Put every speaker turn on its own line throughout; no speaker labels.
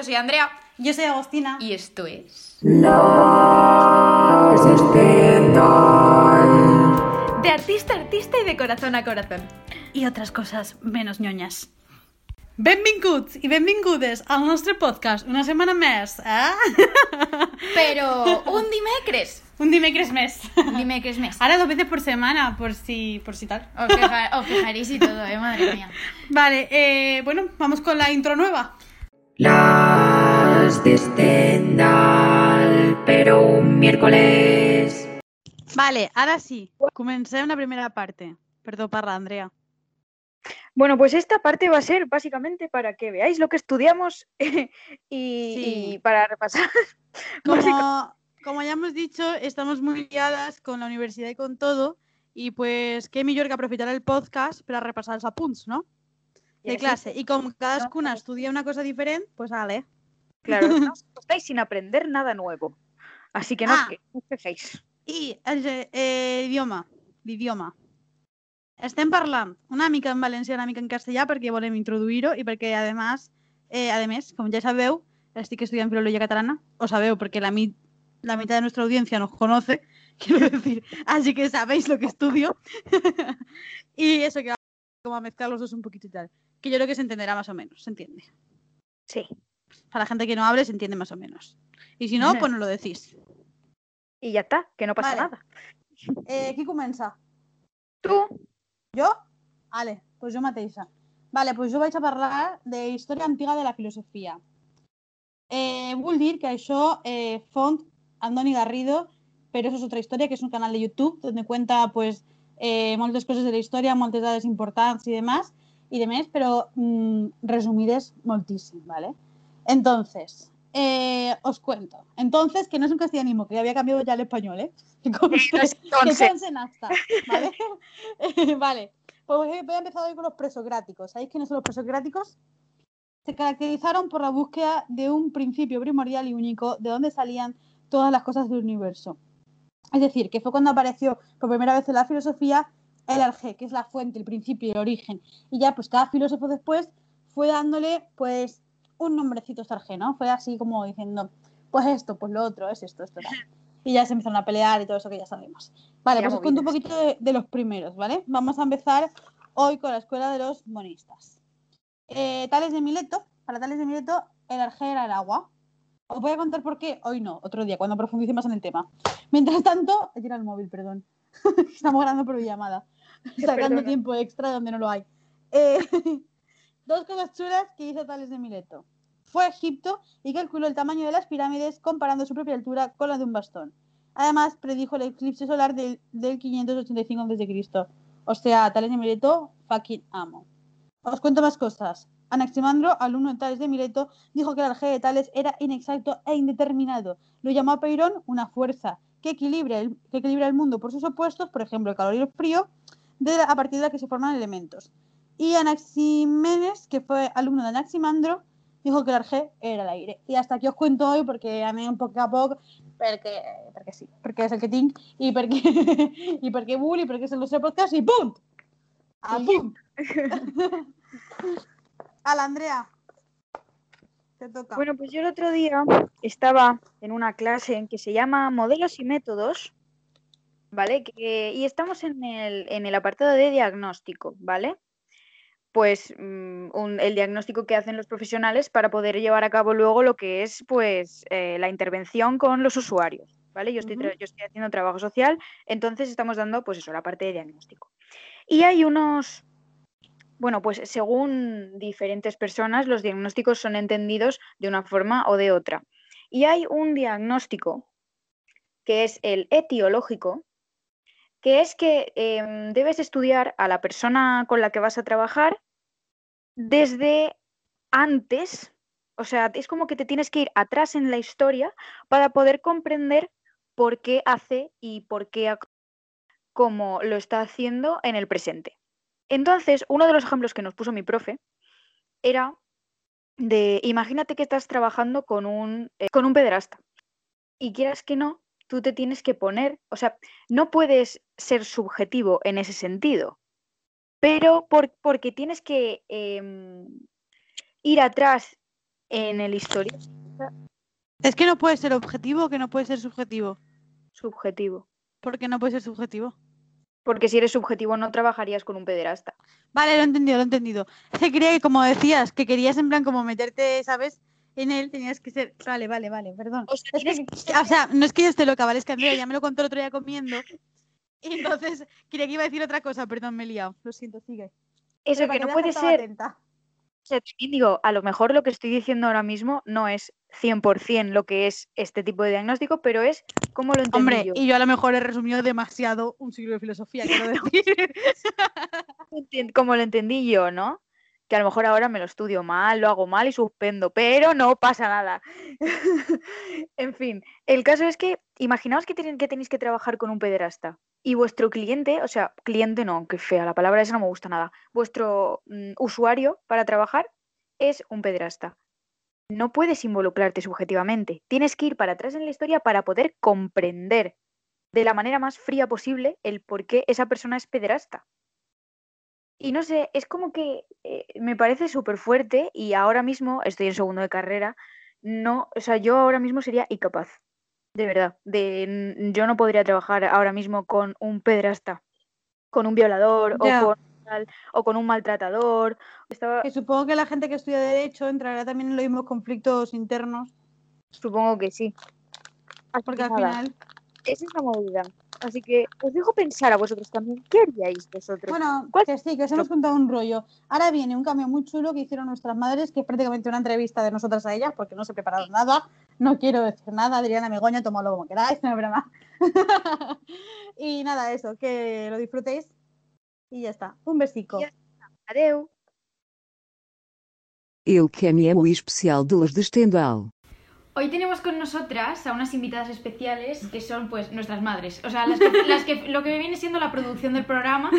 Yo soy Andrea.
Yo soy Agostina.
Y esto es. De artista a artista y de corazón a corazón.
Y otras cosas menos ñoñas. Benvinguts i benvingudes al nostre podcast una setmana més, eh?
Pero un dimecres.
Un dimecres més.
Un dimecres més.
Ahora dos veces por semana, por si, por si tal.
Os, queja- os quejaréis y todo, eh, madre mía.
Vale, eh, bueno, vamos con la intro nueva.
Las de Stendhal, pero un miércoles.
Vale, ara sí, comencem la primera parte. Perdó, parla, Andrea.
Bueno, pues esta parte va a ser básicamente para que veáis lo que estudiamos y,
Sí.
y para repasar.
Como, como ya hemos dicho, estamos muy liadas con la universidad y con todo, y pues qué mejor que aprovechar el podcast para repasar els apunts, no? De clase. Y como cadascuna
no.
estudia una cosa diferente, pues vale.
Claro, no os estáis sin aprender nada nuevo. Así que no,
Ah.
os quejéis.
I el eh, idioma, l'idioma. Estem parlant una mica en valencià, una mica en castellà perquè volem introduir-ho i perquè, a més, eh, a més, com ja sabeu, estic estudiant filologia catalana, o sabeu perquè la, mi la mitad de nuestra audiencia nos conoce, quiero decir, así que sabéis lo que estudio. y eso que como a mezclar los dos un poquito y tal. Que yo creo que se entenderá más o menos, se entiende.
Sí.
Para la gente que no hable, se entiende más o menos. Y si no, pues nos lo decís.
Y ya está, que no pasa
Vale.
nada.
Eh, qui comença?
Tú,
Jo? Vale, doncs jo mateixa. Vale, doncs jo vaig a parlar de història antiga de la filosofia. Eh, vull dir que això eh, font Andoni Garrido, però això és otra història, que és un canal de YouTube donde cuenta pues, eh, moltes coses de la història, moltes dades importants i demás, i demés, però mm, resumides moltíssim, ¿vale? Entonces, eh, os cuento. Entonces, que no es un castellanismo, que ya había cambiado ya el español, ¿eh? Que conste- en acta, ¿vale? Eh, vale, pues voy a empezar hoy con los presocráticos. ¿Sabéis quiénes son los presocráticos? Se caracterizaron por la búsqueda de un principio primordial y único de donde salían todas las cosas del universo. Es decir, que fue cuando apareció por primera vez en la filosofía el arjé, que es la fuente, el principio, el origen. Y ya, pues cada filósofo después fue dándole, pues, un nombrecito arjé, ¿no? Fue así como diciendo, pues esto, pues lo otro, es esto, esto, tal. Y ya se empezaron a pelear y todo eso que ya sabemos. Vale,
Ya
pues os cuento un poquito de, de los primeros, ¿vale? Vamos a empezar hoy con la escuela de los monistas. Eh, Tales de Mileto, para Tales de Mileto, el arjé era el agua. Os voy a contar por qué, hoy no, otro día, cuando profundice más en el tema. Mientras tanto, he tirado el móvil, perdón. Estamos grabando por llamada, sacando
Perdona.
tiempo extra donde no lo hay. Eh, dos cosas chulas que hizo Tales de Mileto. Fue a Egipto y calculó el tamaño de las pirámides comparando su propia altura con la de un bastón. Además, predijo el eclipse solar del, del 585 a.C. O sea, Tales de Mileto, fucking amo. Os cuento más cosas. Anaximandro, alumno de Tales de Mileto, dijo que el alje de Tales era inexacto e indeterminado. Lo llamó a Peirón una fuerza que equilibra, el, que equilibra el mundo por sus opuestos, por ejemplo, el calor y el frío, de la- a partir de la que se forman elementos. Y Anaximenes, que fue alumno de Anaximandro, dijo que el arjé era el aire. Y hasta aquí os cuento hoy porque a mí un poco a poco, porque, porque sí, porque es el que tinc, y porque, y porque bull, y porque es el nuestro podcast, y ¡pum! ¡A pum! a la Andrea. Te toca.
Bueno, pues yo el otro día estaba en una clase en que se llama Modelos y Métodos, ¿vale? Que- y estamos en el, en el apartado de diagnóstico, ¿vale? Pues mm, un- el diagnóstico que hacen los profesionales para poder llevar a cabo luego lo que es, pues, eh, la intervención con los usuarios, ¿vale? Yo estoy, yo estoy haciendo trabajo social, entonces estamos dando, pues eso, la parte de diagnóstico. Y hay unos, bueno, pues según diferentes personas, los diagnósticos son entendidos de una forma o de otra. Y hay un diagnóstico que es el etiológico, que es que em, debes estudiar a la persona con la que vas a trabajar desde antes, o sea, es como que te tienes que ir atrás en la historia para poder comprender por qué hace y por qué actúa como lo está haciendo en el presente. Entonces, uno de los ejemplos que nos puso mi profe era de, imagínate que estás trabajando con un, eh, con un pederasta y quieras que no, tú te tienes que poner, o sea, no puedes ser subjetivo en ese sentido, pero por- porque tienes que em, ir atrás en el histórico
Es que no puede ser objetivo, que no puede ser subjetivo.
subjetivo.
¿Por qué no puede ser subjetivo?
Porque si eres subjetivo no trabajarías con un pederasta.
Vale, lo he entendido, lo he entendido. Que quería que, como decías, que querías en plan como meterte, ¿sabes? En él tenías que ser. Vale, vale, vale, perdón.
O sea,
Es que-
tienes
o sea, no es que yo esté loca, ¿vale? Es que Andrea ya me lo contó el otro día comiendo. Y entonces creía que iba a decir otra cosa, perdón, me he liado. Lo siento, sigue.
Eso
Pero
que no puede ser.
atenta.
O sea, también digo, a lo mejor lo que estoy diciendo ahora mismo no es 100% lo que es este tipo de diagnóstico, pero es como lo entendí
Hombre,
yo.
y yo a lo mejor he resumido demasiado un siglo de filosofía, quiero decir.
como lo entendí yo, ¿no? Que a lo mejor ahora me lo estudio mal, lo hago mal y suspendo, pero no pasa nada. en fin, el caso es que imaginaos que, que tenéis que trabajar con un pederasta y vuestro cliente, o sea, cliente no, qué fea, la palabra esa no me gusta nada, vuestro mm, usuario para trabajar es un pederasta. No puedes involucrarte subjetivamente, tienes que ir para atrás en la historia para poder comprender de la manera más fría posible el por qué esa persona es pederasta. Y no sé, es como que eh, me parece súper fuerte y ahora mismo estoy en segundo de carrera. No, o sea, yo ahora mismo sería incapaz, de verdad. De, yo no podría trabajar ahora mismo con un pedrasta, con un violador o, con, o con un maltratador. Estaba,
Que supongo que la gente que estudia Derecho entrará también en los mismos conflictos internos,
supongo que sí. Así
porque
que
al
nada,
final.
esa es la movida. Así que os dejo pensar a vosotros también. ¿Qué haríais vosotros?
Bueno,
¿Cuál-
que sí, que os hemos contado un rollo. Ahora viene un cambio muy chulo que hicieron nuestras madres, que es prácticamente una entrevista de nosotras a ellas, porque no se he preparado nada. No quiero decir nada, Adriana Megoña, tomadlo como queráis, no es broma. y nada, eso, que lo disfrutéis. Y ya está. Un besico.
Adeu.
El cameo especial de las de Stendhal.
Hoy tenemos con nosotras a unas invitadas especiales que son pues nuestras madres, o sea, las que, las que- lo que viene siendo la producción del programa.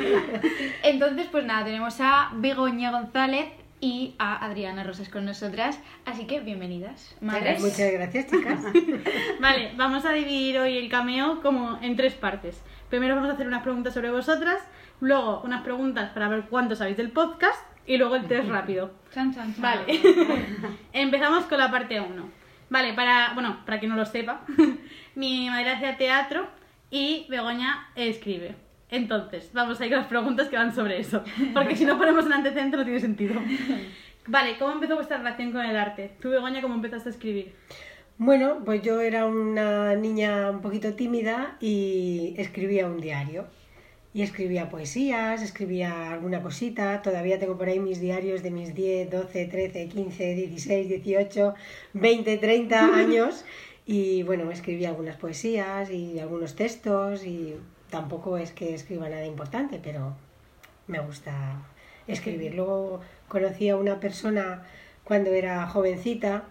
Entonces, pues nada, tenemos a Begoña González y a Adriana Rosas con nosotras, así que bienvenidas, madres.
Muchas gracias, chicas.
Vale, vamos a dividir hoy el cameo como en tres partes. Primero vamos a hacer unas preguntas sobre vosotras, luego unas preguntas para ver cuánto sabéis del podcast y luego el test rápido.
Chan, chan, chan.
Vale. Empezamos con la parte 1. Vale, para, bueno, para quien no lo sepa, mi madre hacía teatro y Begoña escribe. Entonces, vamos a ir con las preguntas que van sobre eso, porque si no ponemos un antecedente no tiene sentido. Vale, ¿cómo empezó vuestra relación con el arte? Tú, Begoña, ¿cómo empezaste a escribir?
Bueno, pues yo era una niña un poquito tímida y escribía un diario. Y escribía poesías, escribía alguna cosita. Todavía tengo por ahí mis diarios de mis 10, 12, 13, 15, 16, 18, 20, 30 años. Y bueno, escribía algunas poesías y algunos textos y tampoco es que escriba nada importante, pero me gusta escribir. Luego conocí a una persona cuando era jovencita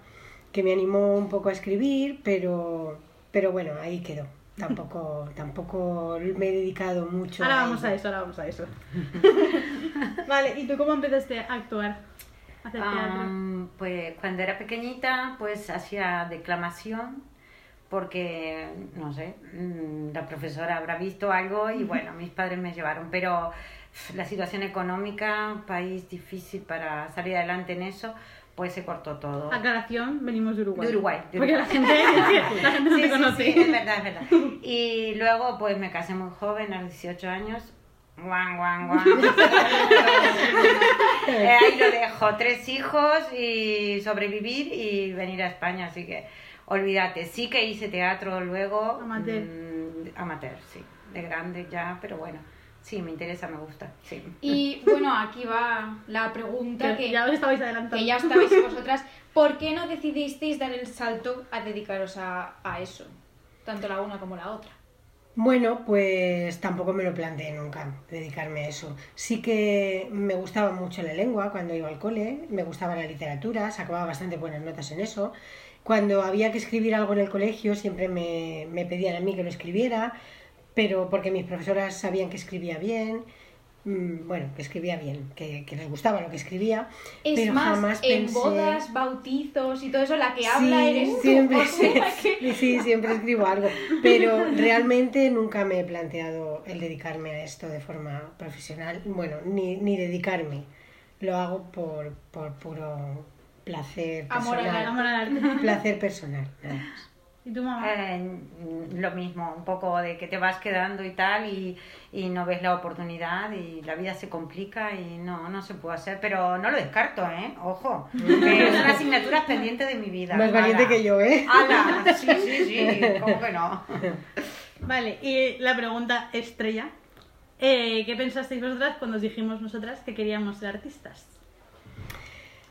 que me animó un poco a escribir, pero, pero bueno, ahí quedó. Tampoco, tampoco me he dedicado mucho.
Ahora
a
vamos a eso, ahora vamos a eso. vale, ¿y tú cómo empezaste a actuar? A hacer teatro.
Am, pues cuando era pequeñita, pues hacía declamación, porque, no sé, mm, la profesora habrá visto algo y bueno, mis padres me llevaron, pero la situación económica, país difícil para salir adelante en eso, pues se cortó todo.
Aclaración, venimos de Uruguay.
De Uruguay, de
Porque la
Uruguay.
gente, la gente no
Sí,
te
sí,
conoce.
sí, es verdad, es verdad. Y luego pues me casé muy joven, a los 18 años. Guan, guan, guan. Eh, ahí lo dejo, tres hijos y sobrevivir y venir a España, así que olvídate. Sí que hice teatro luego.
Amateur.
mm, amateur, sí. De grande ya, pero bueno. Sí, me interesa, me gusta, sí.
Y bueno, aquí va la pregunta
Que
que,
ya os estabais adelantando.
que ya estabais vosotras. ¿Por qué no decidisteis dar el salto a dedicaros a, a eso? Tanto la una como la otra.
Bueno, pues tampoco me lo planteé nunca, dedicarme a eso. Sí que me gustaba mucho la lengua cuando iba al cole, me gustaba la literatura, sacaba bastante buenas notas en eso. Cuando había que escribir algo en el colegio siempre me, me pedían a mí que lo escribiera, pero porque mis profesoras sabían que escribía bien, mm, bueno, que escribía bien, que, que les gustaba lo que escribía,
Es
pero
más,
jamás
en
pensé...
bodas, bautizos y todo eso, la que habla
Sí,
eres tú.
siempre,
o sea que-
sí, sí, siempre escribo algo, pero realmente nunca me he planteado el dedicarme a esto de forma profesional, bueno, ni, ni dedicarme, lo hago por, por puro placer
Amor al
personal.
Amor al arte.
Placer personal. nada más.
¿Y tu mamá?
Eh, lo mismo, un poco de que te vas quedando y tal y, y no ves la oportunidad y la vida se complica y no, no se puede hacer, pero no lo descarto, ¿eh? Ojo, que es una asignatura pendiente de mi vida.
Más valiente
Ala.
que yo, ¿eh?
¡Hala! Sí, sí, sí, ¿cómo que no?
Vale, y la pregunta estrella. Eh, ¿Qué pensasteis vosotras cuando os dijimos nosotras que queríamos ser artistas?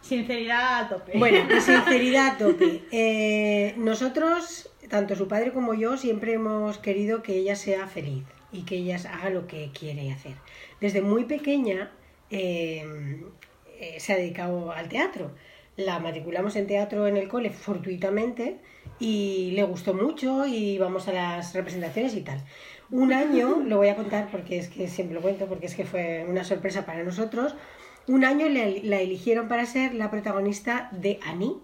Sinceridad a tope.
Bueno, sinceridad a tope. Eh, nosotros, tanto su padre como yo, siempre hemos querido que ella sea feliz y que ella haga lo que quiere hacer. Desde muy pequeña eh, eh, se ha dedicado al teatro. La matriculamos en teatro en el cole fortuitamente y le gustó mucho y íbamos a las representaciones y tal. Un año, lo voy a contar porque es que siempre lo cuento, porque es que fue una sorpresa para nosotros. Un año le- la eligieron para ser la protagonista de Annie.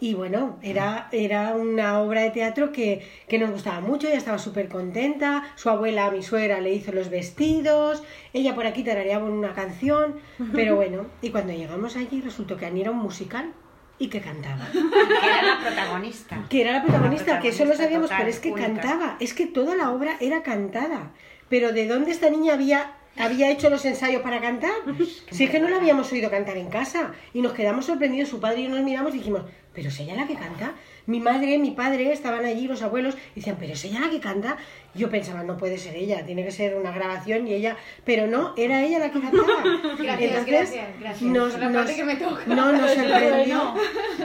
Y bueno, era, era una obra de teatro que, que nos gustaba mucho, ella estaba súper contenta, su abuela, mi suegra, le hizo los vestidos, ella por aquí tarareaba una canción, pero bueno, y cuando llegamos allí resultó que Annie era un musical y que cantaba.
Que era la protagonista.
Que era la protagonista, que eso lo sabíamos,
total,
pero es que
única.
cantaba, es que toda la obra era cantada. Pero ¿de dónde esta niña había, había hecho los ensayos para cantar? Si es que no la habíamos oído cantar en casa. Y nos quedamos sorprendidos, su padre y yo nos miramos y dijimos, ¿pero es ella la que canta? Mi madre, mi padre estaban allí, los abuelos, y decían, ¿pero es ella la que canta? Yo pensaba, no puede ser ella, tiene que ser una grabación y ella... Pero no, era ella la que cantaba.
Gracias, gracias, gracias.
Nos,
la
nos-
parte que me toca.
no, nos sorprendió.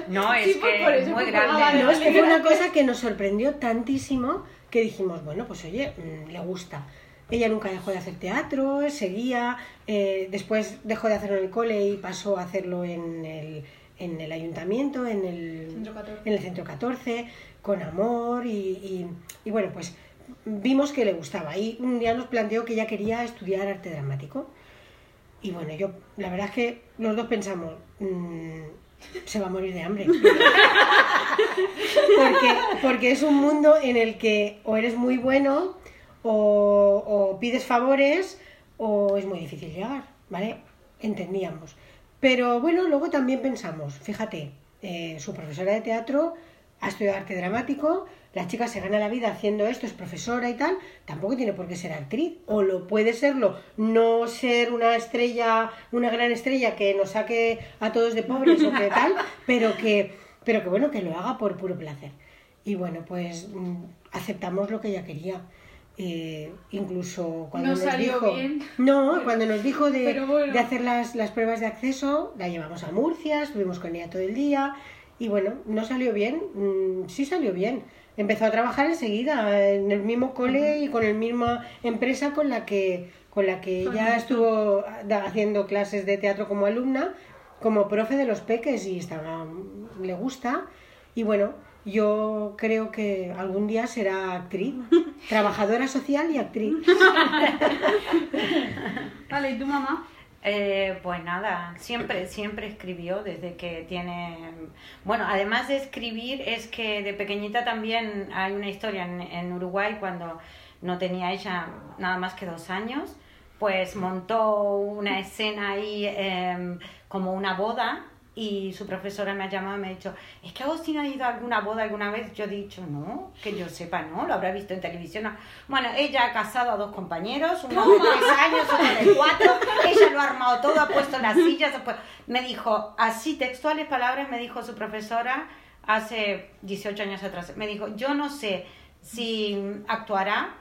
No, es
Sí,
que
por eso
es muy
fue
grande.
colgada,
No, es que fue una cosa que nos sorprendió tantísimo que dijimos, bueno, pues oye, mm, le gusta. Ella nunca dejó de hacer teatro, seguía, eh, después dejó de hacerlo en el cole y pasó a hacerlo en el, en el ayuntamiento, en el
Centro 14.
en el centro 14, con amor y, y- y bueno, pues vimos que le gustaba. Y un día nos planteó que ella quería estudiar arte dramático. Y bueno, yo, la verdad es que los dos pensamos, mm, se va a morir de hambre. porque, porque es un mundo en el que o eres muy bueno o, o pides favores o es muy difícil llegar, ¿vale? Entendíamos. Pero bueno, luego también pensamos, fíjate, eh, su profesora de teatro ha estudiado arte dramático, la chica se gana la vida haciendo esto, es profesora y tal, tampoco tiene por qué ser actriz, o lo puede serlo, no ser una estrella, una gran estrella que nos saque a todos de pobres o que tal, pero que, pero que bueno, que lo haga por puro placer. Y bueno, pues mm, aceptamos lo que ella quería. Eh, incluso cuando
No
nos
salió
dijo
bien.
no cuando nos dijo de,
bueno.
de hacer las, las pruebas de acceso la llevamos a Murcia estuvimos con ella todo el día y bueno no salió bien mm, sí salió bien. Empezó a trabajar enseguida en el mismo cole y con la misma empresa con la que con la que ella. estuvo haciendo clases de teatro como alumna como profe de los peques y estaba le gusta. Y bueno yo creo que algún día será actriz, trabajadora social y actriz.
Vale, ¿y tu mamá?
Eh, pues nada, siempre, siempre escribió desde que tiene... Bueno, además de escribir, es que de pequeñita también hay una historia en, en Uruguay cuando no tenía ella nada más que dos años, pues montó una escena ahí em, como una boda y su profesora me ha llamado y me ha dicho, ¿es que Agustina ha ido a alguna boda alguna vez? Yo he dicho, no, que yo sepa, no, lo habrá visto en televisión. no". Bueno, ella ha casado a dos compañeros, uno de tres años, otro de cuatro, ella lo ha armado todo, ha puesto las sillas, después me dijo, así textuales palabras, me dijo su profesora hace 18 años atrás, me dijo, yo no sé si actuará,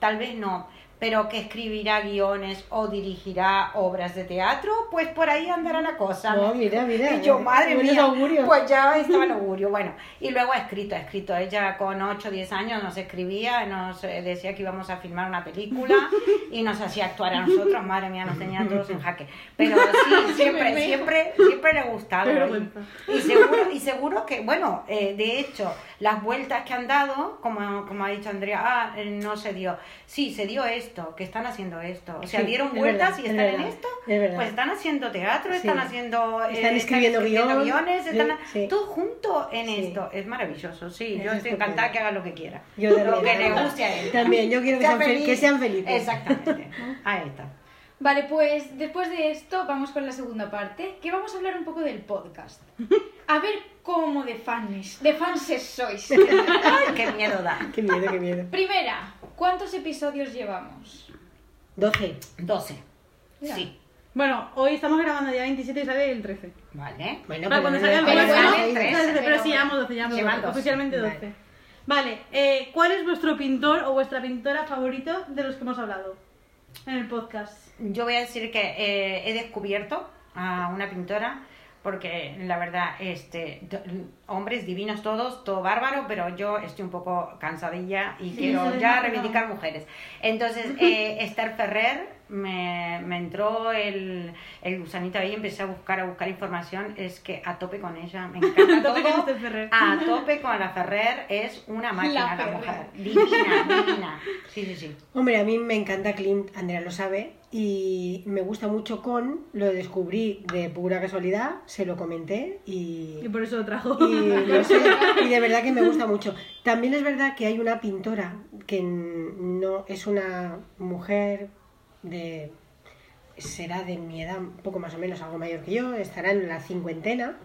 tal vez no, pero que escribirá guiones o dirigirá obras de teatro, pues por ahí andará la cosa.
No, mira, mira,
Y yo,
eh,
madre mía,
augurios.
pues ya estaba el augurio. Bueno, y luego ha escrito, ha escrito. Ella con 8 o 10 años nos escribía, nos eh, decía que íbamos a filmar una película y nos hacía actuar a nosotros. Madre mía, nos tenían todos en jaque. Pero sí, siempre, siempre, siempre le.
Qué
Y, y seguro, y seguro que, bueno, eh, de hecho, las vueltas que han dado, como, como ha dicho Andrea, ah, no se dio. Sí, se dio esto, que están haciendo esto. O sea,
Sí,
dieron
es
vueltas
verdad,
y
es
están en
verdad,
esto.
es.
Pues están haciendo teatro, están
Sí.
haciendo. eh,
Están escribiendo guion.
guiones, están
Sí.
todo junto en
Sí.
esto. Es maravilloso, sí.
Es
yo estoy encantada que haga lo que quiera.
Yo
lo
también,
que le
también.
guste a él.
También, yo quiero que
Sea
sean fel- que sean felices.
Exactamente. Ahí está.
Vale, pues después de esto vamos con la segunda parte, que vamos a hablar un poco del podcast. A ver cómo de fans, de fanses sois.
Qué miedo da.
Qué miedo, qué miedo.
Primera, ¿cuántos episodios llevamos?
12.
12.
Mira.
Sí.
Bueno, hoy estamos grabando día 27 y sale el 13.
Vale.
Bueno,
Para cuando
no
salga el
pero bueno,
¿no?
sale el 13,
Pero,
pero
sí, llevamos 12, llevamos
Llevan
12,
12.
oficialmente 12.
Vale.
Vale, eh, ¿cuál es vuestro pintor o vuestra pintora favorito de los que hemos hablado en el podcast?
Yo voy a decir que eh, he descubierto a una pintora porque la verdad, este, hombres divinos todos, todo bárbaro, pero yo estoy un poco cansadilla y
Sí,
quiero ya reivindicar mujeres. Entonces, eh, Esther Ferrer, me, me entró el, el gusanito ahí, empecé a buscar, a buscar información, es que a tope con ella, me encanta
A tope con
todo.
Ferrer.
A tope con la Ferrer, es una máquina la, mujer, divina, divina. Sí, sí, sí.
Hombre, a mí me encanta Clint, Andrea lo sabe, y me gusta mucho con, lo descubrí de pura casualidad, se lo comenté y,
Y por eso lo trajo.
y, no sé, y de verdad que me gusta mucho. También es verdad que hay una pintora que no es una mujer de será de mi edad, un poco más o menos, algo mayor que yo, estará en la cincuentena,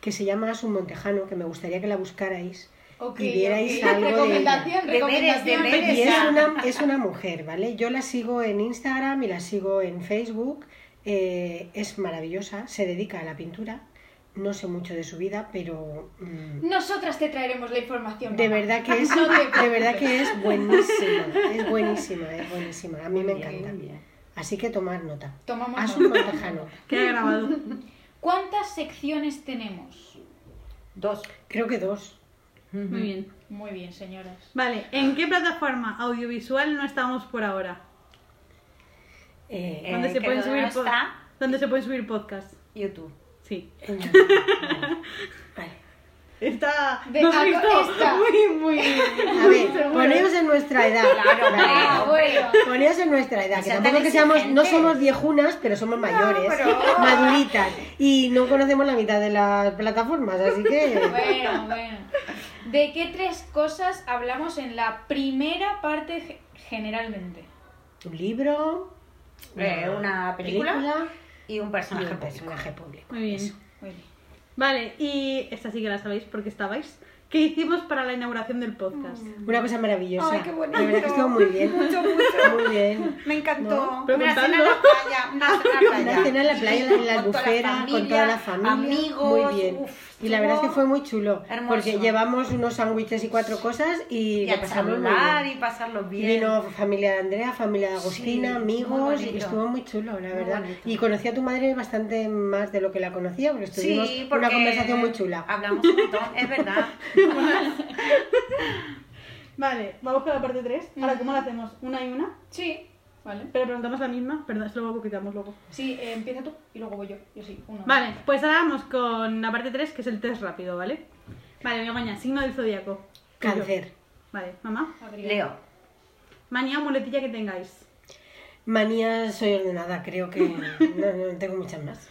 que se llama Asun Montejano, que me gustaría que la buscarais y vierais
ok.
algo de
recomendación,
Deberes,
recomendación.
Y es una, es una mujer, ¿vale? Yo la sigo en Instagram y la sigo en Facebook. eh, es maravillosa, se dedica a la pintura. No sé mucho de su vida, pero mm,
Nosotras te traeremos la información.
de
mamá.
verdad que es,
No
de verdad que es buenísima, es buenísima, es buenísima. A mí me encanta. Así que tomar nota.
Tomamos
Haz un
nota.
Montejano.
Queda grabado.
¿Cuántas secciones tenemos?
Dos.
Creo que dos.
Muy bien.
Muy bien, señoras.
Vale, ¿en qué plataforma audiovisual no estamos por ahora?
Eh,
Eh,
¿Dónde se pueden
no
subir
está.
¿Dónde se pueden subir podcasts?
YouTube.
Sí.
Vale.
Está.
De-
¿no
ah,
visto?
esta.
Muy, muy.
A ver, poneos en nuestra edad.
Claro.
Ah, bueno.
Poneos en nuestra edad, que
Sean
tampoco
tan
que seamos, no somos viejunas, pero somos mayores,
pero-
maduritas, y no conocemos la mitad de las plataformas, así que...
Bueno, bueno. ¿De qué tres cosas hablamos en la primera parte ge- generalmente?
Un libro,
Eh, una película, y un
y
personaje
un
público.
personaje público.
Muy bien.
Eso.
Muy bien.
Vale, y esta sí que la sabéis porque estabais. ¿Qué hicimos para la inauguración del podcast?
Una cosa maravillosa.
Ay, qué bonito.
De verdad que estuvo muy bien.
Mucho, mucho.
Muy bien.
Me encantó.
¿No?
Una cena en la playa. Una cena en la playa.
Una cena en la playa, en la
Con toda
albufera, con toda la familia.
Amigos.
Muy bien.
uf,
y la verdad es que fue muy chulo.
hermoso.
Porque llevamos unos sándwiches y cuatro cosas y,
Y
lo
a
pasamos muy bien.
y pasarlo bien.
Vino familia de Andrea, familia de Agustina,
Sí,
amigos, y estuvo muy chulo, la
Muy
verdad.
bonito.
Y conocí a tu madre bastante más de lo que la conocía, porque estuvimos
Sí,
en
porque
una conversación muy chula.
Hablamos un montón, es verdad.
Vale, vamos con la parte 3. Ahora, ¿cómo la hacemos? ¿Una y una?
Sí, vale.
Pero preguntamos la misma. Perdón, esto luego quitamos luego.
Sí, eh, empieza tú y luego voy yo. Yo sí, uno.
Vale, pues ahora vamos con la parte 3, que es el test rápido, ¿vale? Vale, Begoña, signo del zodiaco.
Cáncer.
Vale, mamá.
Adrián.
Leo.
Manía o muletilla que tengáis.
Manía soy ordenada, creo que no, no tengo muchas más.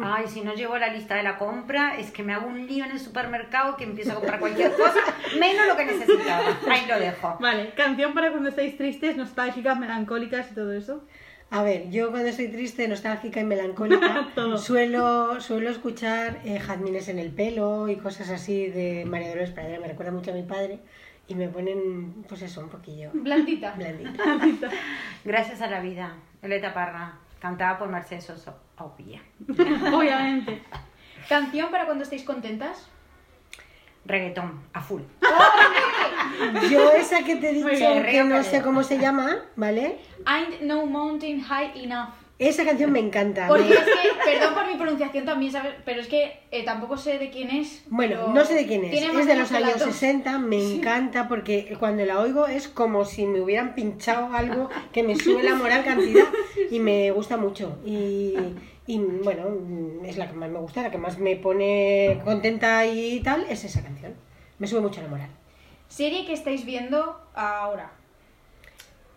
Ay, si no llevo la lista de la compra, es que me hago un lío en el supermercado que empiezo a comprar cualquier cosa, menos lo que necesitaba. Ahí lo dejo.
Vale, canción para cuando estáis tristes, nostálgicas, melancólicas y todo eso.
A ver, yo cuando estoy triste, nostálgica y melancólica, suelo, suelo escuchar eh, jazmines en el pelo y cosas así de María Dolores Pradera. Me recuerda mucho a mi padre y me ponen, pues eso, un poquillo
Blandita.
blandita.
Gracias a la vida. Violeta Parra, cantada por Mercedes Soso. Obvia.
Obviamente.
Canción para cuando estéis contentas.
Reggaetón, a full.
Yo esa que te he dicho, que no sé cómo se llama, ¿vale?
Ain't no mountain high enough.
Esa canción me encanta.
Porque
me-
es que, perdón por mi pronunciación también, ¿sabes? Pero es que eh, tampoco sé de quién es.
Bueno, no sé de quién es. Es de los años
dos.
60, me encanta porque cuando la oigo es como si me hubieran pinchado algo que me sube la moral cantidad y me gusta mucho. Y, y, bueno, es la que más me gusta, la que más me pone contenta y tal, es esa canción. Me sube mucho la moral.
Serie que estáis viendo ahora.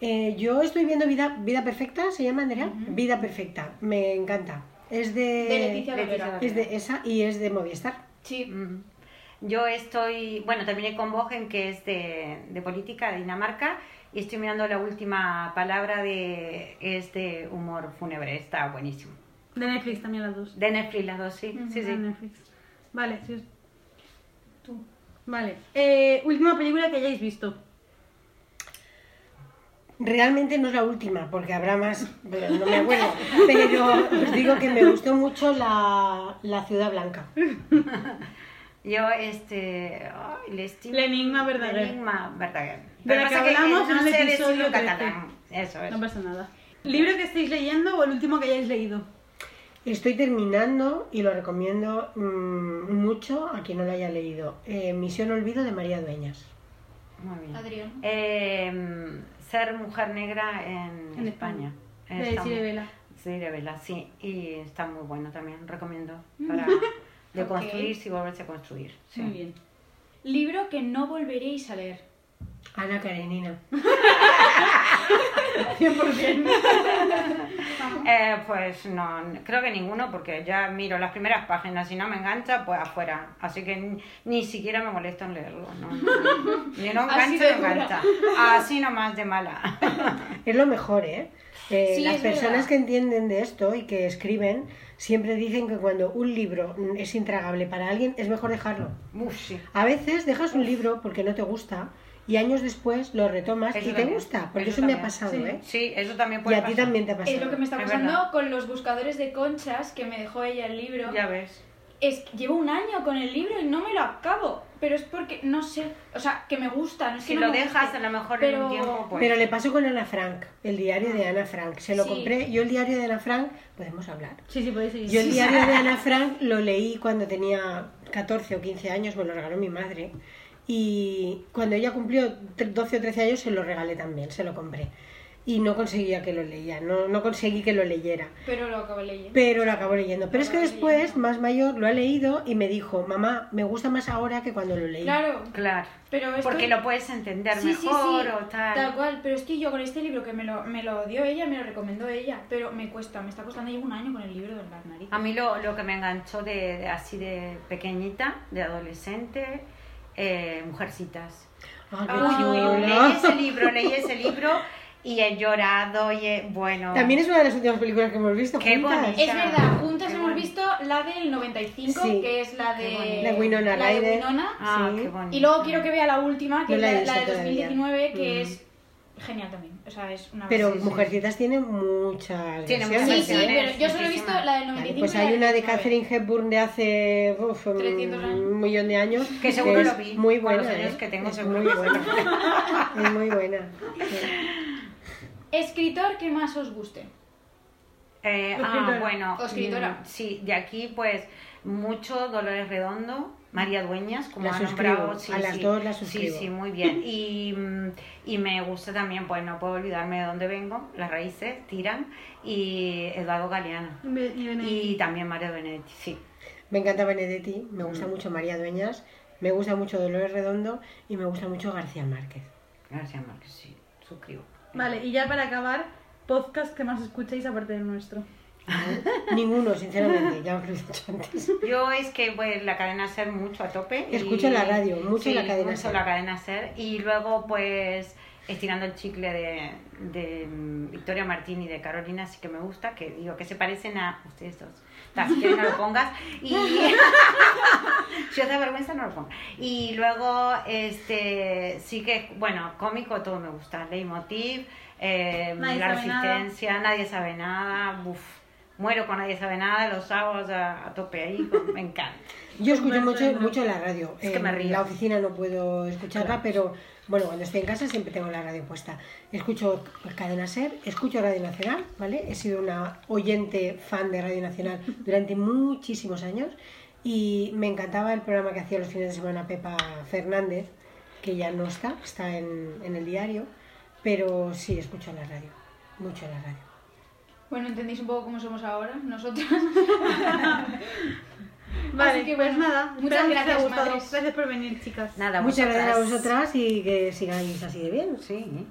Eh, yo estoy viendo Vida, Vida Perfecta, ¿se llama Andrea? Vida Perfecta, me encanta. Es de,
De Leticia
es de esa y es de Movistar.
Sí.
Yo estoy, bueno, terminé con Bogen, que es de, de política de Dinamarca, y estoy mirando la última palabra de este humor fúnebre, está buenísimo.
De Netflix también las dos.
De Netflix las dos, sí, sí,
De
sí.
Netflix. Vale, sí. Tú. Vale. Eh, última película que hayáis visto.
Realmente no es la última, porque habrá más, pero no me acuerdo. Pero os digo que me gustó mucho la, la Ciudad Blanca.
Yo, este, ay, el
enigma verdadero.
El enigma verdadero.
De la
pasa
que hablamos
no
en el episodio
decirlo en
13.
catalán. Eso es.
No pasa nada. ¿Libro que estéis leyendo o el último que hayáis leído?
Estoy terminando y lo recomiendo mm, mucho a quien no lo haya leído. Eh, Misión Olvido de María Dueñas.
Muy bien.
Adrián.
Eh, ser mujer negra en,
En
España.
De Chile
muy-
Vela.
Sí, de Vela, sí. Y está muy bueno también, recomiendo. Para deconstruirse y volverse a construir. Sí.
Muy bien.
Libro que no volveréis a leer.
Ana Karenina.
100%.
Eh, pues no, creo que ninguno, porque ya miro las primeras páginas, si no me engancha, pues afuera. Así que ni, siquiera me molesto en leerlo. No, no, no. Ni no
de
no engancha. Así nomás de mala.
Es lo mejor, ¿eh? Eh,
Sí,
las personas
verdad.
que entienden de esto y que escriben siempre dicen que cuando un libro es intragable para alguien es mejor dejarlo.
Uf, sí.
A veces dejas un libro porque no te gusta y años después lo retomas
Eso
y te
también,
gusta, porque
eso
eso, me ha pasado,
Sí.
¿eh?
Sí, eso también
Y
puede
a ti
pasar.
también te ha pasado.
Es lo que me está
Es
pasando
verdad.
con los buscadores de conchas que me dejó ella el libro.
Ya ves.
Es que llevo un año con el libro y no me lo acabo. Pero es porque, no sé, o sea, que me gusta. No es
Si
que no
lo
me
dejas
guste,
a lo mejor en
pero-
un tiempo, pues...
Pero le pasó con Ana Frank, el diario de Ana Frank. Se lo
Sí.
compré, yo el diario de Ana Frank, podemos hablar.
Sí, sí, podéis seguir.
Yo el diario de Ana Frank lo leí cuando tenía 14 o 15 años, me lo regaló mi madre. Y cuando ella cumplió tre- 12 o 13 años se lo regalé también, se lo compré. Y no conseguía que lo leía, no, no conseguí que lo leyera.
Pero lo acabo leyendo.
Pero lo acabo leyendo. Pero es que después,
leyendo.
más mayor, lo ha leído y me dijo, mamá, me gusta más ahora que cuando lo leí.
Claro,
Claro.
pero estoy...
Porque lo puedes entender
Sí, sí,
mejor
sí,
o tal.
Tal cual, pero estoy yo con este libro que me lo, me lo dio ella, me lo recomendó ella, pero me cuesta, me está costando, llevo un año con el libro de las narices.
A mí lo, lo que me enganchó de, de así de pequeñita, de adolescente, eh, Mujercitas.
Ay,
Ay,
chulo.
Leí ese libro, leí ese libro y he llorado y he, bueno...
También es una de las últimas películas que hemos visto
Qué
juntas.
bonito.
Es verdad, juntas
Qué
hemos visto la del 95,
Sí.
que es la de...
La Winona
la de. Winona.
Ah,
Sí.
qué bonito.
Y luego quiero que vea la última, que
No
es
la
la, de
todavía.
2019, que
Mm.
es genial también. O sea, es una...
Pero
Sí, sí.
Mujercitas tiene muchas
Tiene
versiones,
Sí,
muchas
sí,
¿eh?
versiones.
pero yo solo he visto la del
Vale,
95
pues
y la
hay
del
una de
19.
Catherine Hepburn de hace uf, un,
300 años.
un millón de años.
Que seguro
es
lo vi,
Muy
con
buena.
los años
¿eh?
que tengo
es
seguro
muy buena. es muy buena. sí.
Escritor que más os guste.
Eh, ah,
escritora.
bueno,
O escritora.
mm, sí, de aquí pues mucho Dolores Redondo, María Dueñas, como
La
ha
suscribo,
nombrado. Sí,
a las
sí,
dos las
Sí,
suscribo.
sí, muy bien. Y, mm, y me gusta también, pues no puedo olvidarme de dónde vengo, las raíces, Tiran, y Eduardo Galeano.
Y.
Y también Mario Benedetti, sí.
Me encanta Benedetti, me
Mm.
gusta mucho María Dueñas, me gusta mucho Dolores Redondo y me gusta mucho García Márquez.
Gracias, Marques, sí, suscribo.
Vale, y ya para acabar, podcast que más escucháis aparte del nuestro.
Ninguno, sinceramente, ya os lo he dicho antes.
Yo es que pues la cadena ser mucho a tope. y-
Escucho la radio, mucho
sí,
la cadena
mucho
SER.
la cadena ser y luego pues estirando el chicle de, de Victoria Martín y de Carolina sí que me gusta, que digo que se parecen a ustedes dos. Si quieres no lo pongas y si os da vergüenza no lo pongas. Y luego este sí que bueno, cómico todo me gusta, Leitmotiv, eh, La
nada.
Resistencia, Nadie sabe nada, uf, muero con Nadie sabe nada, los sábados a, a tope ahí, con- me encanta.
Yo escucho mucho, mucho la radio.
Es que me
En
río.
la oficina no puedo escucharla, pero bueno, cuando estoy en casa siempre tengo la radio puesta. Escucho Cadena Ser, escucho Radio Nacional, ¿vale? He sido una oyente fan de Radio Nacional durante muchísimos años y me encantaba el programa que hacía los fines de semana Pepa Fernández, que ya no está, está en, en el diario, pero sí escucho la radio, mucho la radio.
Bueno, entendéis un poco cómo somos ahora, nosotras.
Vale,
Así que
pues
bueno,
nada,
muchas gracias, madres.
Gracias por venir, chicas.
Nada,
Muchas gracias a
vosotras.
vosotras y que sigáis así de bien.
Sí.